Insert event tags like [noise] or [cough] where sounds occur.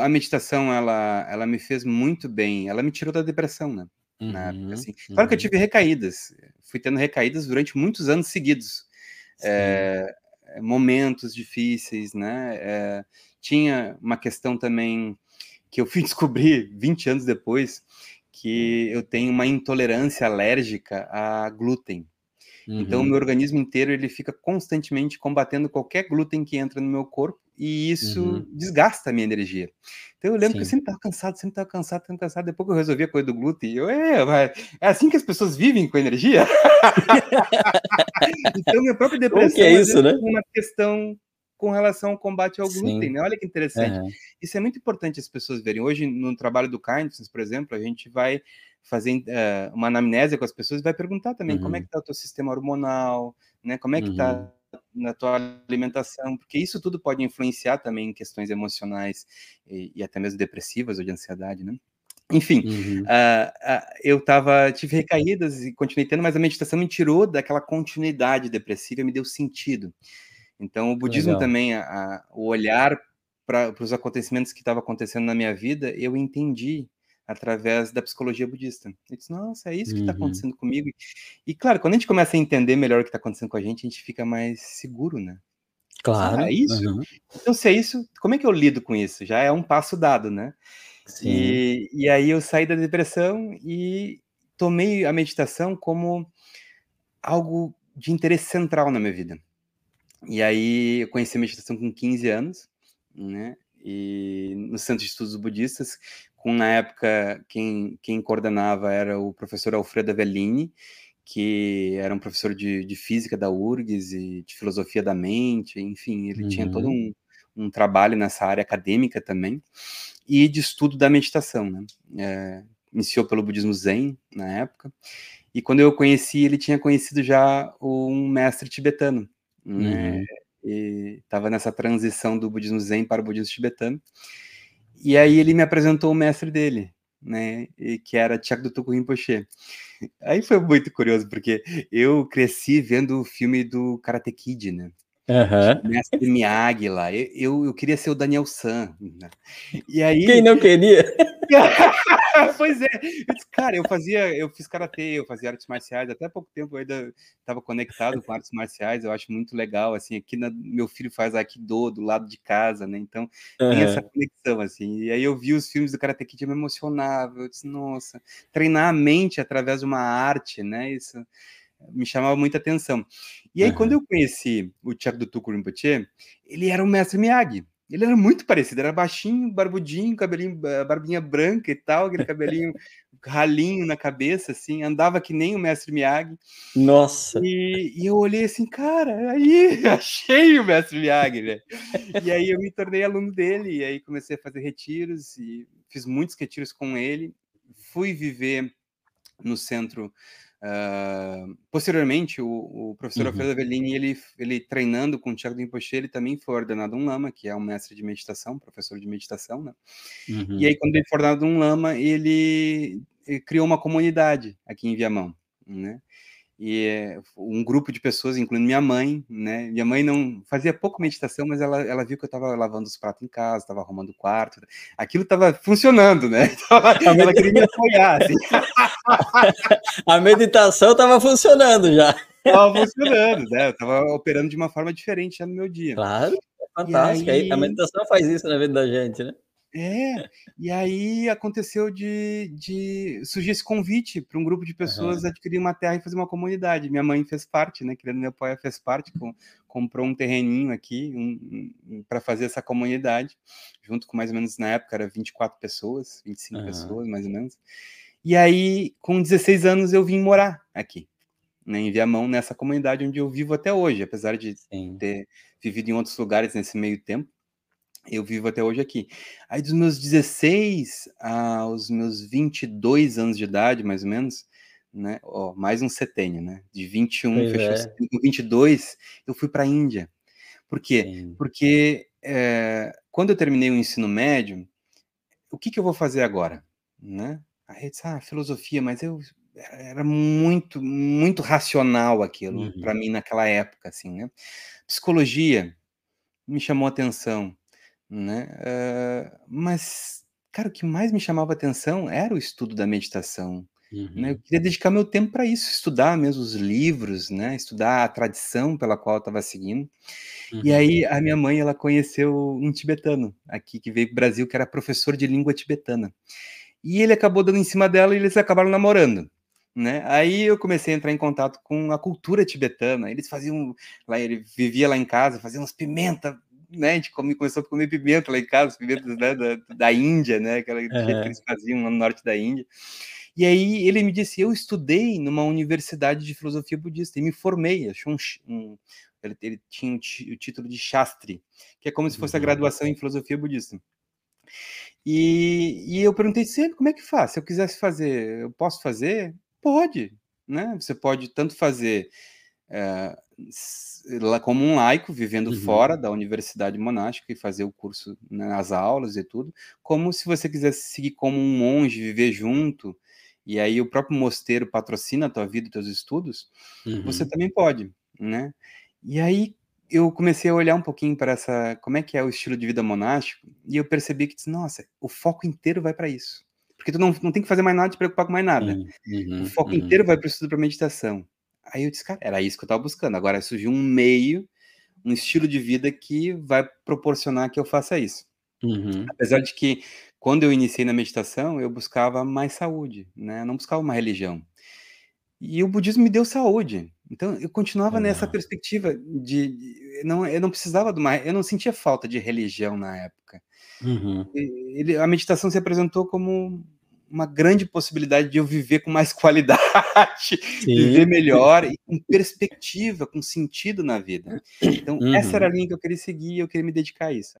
a meditação ela, ela me fez muito bem, ela me tirou da depressão, né? Uhum, assim. Claro uhum. que eu uhum. tive recaídas, fui tendo recaídas durante muitos anos seguidos. É, momentos difíceis, né? É, tinha uma questão também que eu fui [laughs] descobrir 20 anos depois, que eu tenho uma intolerância alérgica a glúten. Uhum. Então, o uhum. meu organismo inteiro ele fica constantemente combatendo qualquer glúten que entra no meu corpo e isso uhum. desgasta a minha energia. Então, eu lembro Sim. que eu sempre estava cansado, sempre estava cansado, sempre cansado. Depois que eu resolvi a coisa do glúten, eu, é, é assim que as pessoas vivem com energia? [laughs] então, minha própria depressão que é isso, né? uma questão com relação ao combate ao glúten, Sim. né? Olha que interessante. Uhum. Isso é muito importante as pessoas verem. Hoje, no trabalho do Kindness, por exemplo, a gente vai fazer uh, uma anamnésia com as pessoas e vai perguntar também uhum. como é uhum. que está o teu sistema hormonal, né? Como é que está uhum. Na tua alimentação, porque isso tudo pode influenciar também em questões emocionais e, e até mesmo depressivas ou de ansiedade, né? Enfim, uhum. uh, uh, eu tava, tive recaídas e continuei tendo, mas a meditação me tirou daquela continuidade depressiva me deu sentido. Então, o budismo Legal. também, a, a, o olhar para os acontecimentos que estavam acontecendo na minha vida, eu entendi através da psicologia budista. Eu disse, nossa, é isso que está uhum. acontecendo comigo. E, claro, quando a gente começa a entender melhor o que está acontecendo com a gente, a gente fica mais seguro, né? Claro. Ah, é isso? Uhum. Então, se é isso, como é que eu lido com isso? Já é um passo dado, né? Sim. E, e aí eu saí da depressão e tomei a meditação como algo de interesse central na minha vida. E aí eu conheci a meditação com 15 anos, né? E no Centro de Estudos Budistas, com na época quem, quem coordenava era o professor Alfredo Avellini, que era um professor de, de física da URGS e de filosofia da mente, enfim, ele uhum. tinha todo uhum. um, um trabalho nessa área acadêmica também, e de estudo da meditação, né? É, iniciou pelo budismo Zen na época, e quando eu conheci, ele tinha conhecido já um mestre tibetano, né? Uhum. E estava nessa transição do budismo zen para o budismo tibetano. E aí ele me apresentou o mestre dele, né? Que era Chakdutuku Rinpoche. Aí foi muito curioso, porque eu cresci vendo o filme do Karate Kid, né? Uhum. Mestre Miyagi lá. Eu, eu, eu, queria ser o Daniel San. Né? E aí... Quem não queria? [laughs] pois é. Eu disse, cara, eu fazia, eu fiz karatê, eu fazia artes marciais, até pouco tempo eu ainda estava conectado com artes marciais, eu acho muito legal, assim, aqui na, meu filho faz Aikido do lado de casa, né, então uhum. tem essa conexão, assim, e aí eu vi os filmes do Karate Kid, eu me emocionava, eu disse, nossa, treinar a mente através de uma arte, né, isso me chamava muita atenção. E aí, uhum. quando eu conheci o Tiago do Tuco Rinpoche, ele era o mestre Miyagi, ele era muito parecido, era baixinho, barbudinho, cabelinho, barbinha branca e tal, aquele cabelinho [laughs] ralinho na cabeça, assim, andava que nem o mestre Miyagi. Nossa! E, e eu olhei assim, cara, aí [laughs] achei o mestre Miyagi, né? E aí eu me tornei aluno dele, e aí comecei a fazer retiros, e fiz muitos retiros com ele. Fui viver no centro Uh, posteriormente, o, o professor uhum. Alfredo Avellini, ele, ele treinando com o Tiago Rinpoche, ele também foi ordenado um lama, que é um mestre de meditação, professor de meditação, né? Uhum. E aí, quando ele foi ordenado um lama, ele, ele criou uma comunidade aqui em Viamão, né? E um grupo de pessoas, incluindo minha mãe, né? Minha mãe não fazia pouco meditação, mas ela, ela viu que eu estava lavando os pratos em casa, estava arrumando o quarto, aquilo estava funcionando, né? [laughs] Então ela, ela queria me apoiar. Assim. [laughs] A meditação estava funcionando já. Estava funcionando, né? Eu estava operando de uma forma diferente já no meu dia. Claro, é fantástico. Aí... A meditação faz isso na vida da gente, né? É, e aí aconteceu de, de surgir esse convite para um grupo de pessoas uhum. adquirir uma terra e fazer uma comunidade. Minha mãe fez parte, né? Querendo meu pai fez parte, com, comprou um terreninho aqui um, um, para fazer essa comunidade, junto com mais ou menos na época era 24 pessoas, 25 uhum. pessoas mais ou menos. E aí, com 16 anos, eu vim morar aqui, né, em Viamão, nessa comunidade onde eu vivo até hoje, apesar de Sim. ter vivido em outros lugares nesse meio tempo eu vivo até hoje aqui. Aí dos meus 16 aos meus 22 anos de idade, mais ou menos, né? Ó, mais um setênio, né? De 21, pois fechou é. com 22, eu fui para a Índia. Por quê? Sim. Porque é, quando eu terminei o ensino médio, o que, que eu vou fazer agora? Né? Aí eu disse, ah, filosofia, mas eu era muito, muito racional aquilo uhum. para mim naquela época, assim, né? Psicologia me chamou a atenção né? Uh, mas, cara, o que mais me chamava atenção era o estudo da meditação. Uhum. Né? Eu uhum. queria dedicar meu tempo para isso, estudar mesmo os livros, né? Estudar a tradição pela qual eu estava seguindo. Uhum. E aí a minha mãe ela conheceu um tibetano aqui que veio para o Brasil que era professor de língua tibetana. E ele acabou dando em cima dela e eles acabaram namorando. Né? Aí eu comecei a entrar em contato com a cultura tibetana. Eles faziam lá, ele vivia lá em casa, fazia umas pimenta, né? A gente começou a comer pimenta lá em casa, pimentas né, da, da Índia, né? Aquela uhum. que eles faziam no norte da Índia. E aí ele me disse: Eu estudei numa universidade de filosofia budista e me formei. Achei um, um ele, ele, tinha o título de Shastri, que é como se fosse a uhum. graduação em filosofia budista. E, e eu perguntei sempre como é que faz. Se eu quisesse fazer, eu posso fazer? Pode, né? Você pode tanto fazer é, como um laico, vivendo uhum. fora da universidade monástica e fazer o curso, né, as aulas e tudo, como se você quisesse seguir como um monge, viver junto, e aí o próprio mosteiro patrocina a tua vida e teus estudos, uhum. você também pode, né? E aí eu comecei a olhar um pouquinho para essa, como é que é o estilo de vida monástico, e eu percebi que, nossa, o foco inteiro vai para isso. Porque tu não, não tem que fazer mais nada, te preocupar com mais nada. Uhum, o foco uhum. inteiro vai para o estudo para meditação. Aí eu disse, cara, era isso que eu estava buscando. Agora surgiu um meio, um estilo de vida que vai proporcionar que eu faça isso. Uhum. Apesar de que quando eu iniciei na meditação, eu buscava mais saúde, né? Eu não buscava uma religião. E o budismo me deu saúde. Então eu continuava nessa perspectiva de, de, não, eu não precisava de uma, eu não sentia falta de religião na época. Uhum. Ele, a meditação se apresentou como uma grande possibilidade de eu viver com mais [laughs] qualidade, Sim. viver melhor e com perspectiva, com sentido na vida. Então, uhum. essa era a linha que eu queria seguir e eu queria me dedicar a isso.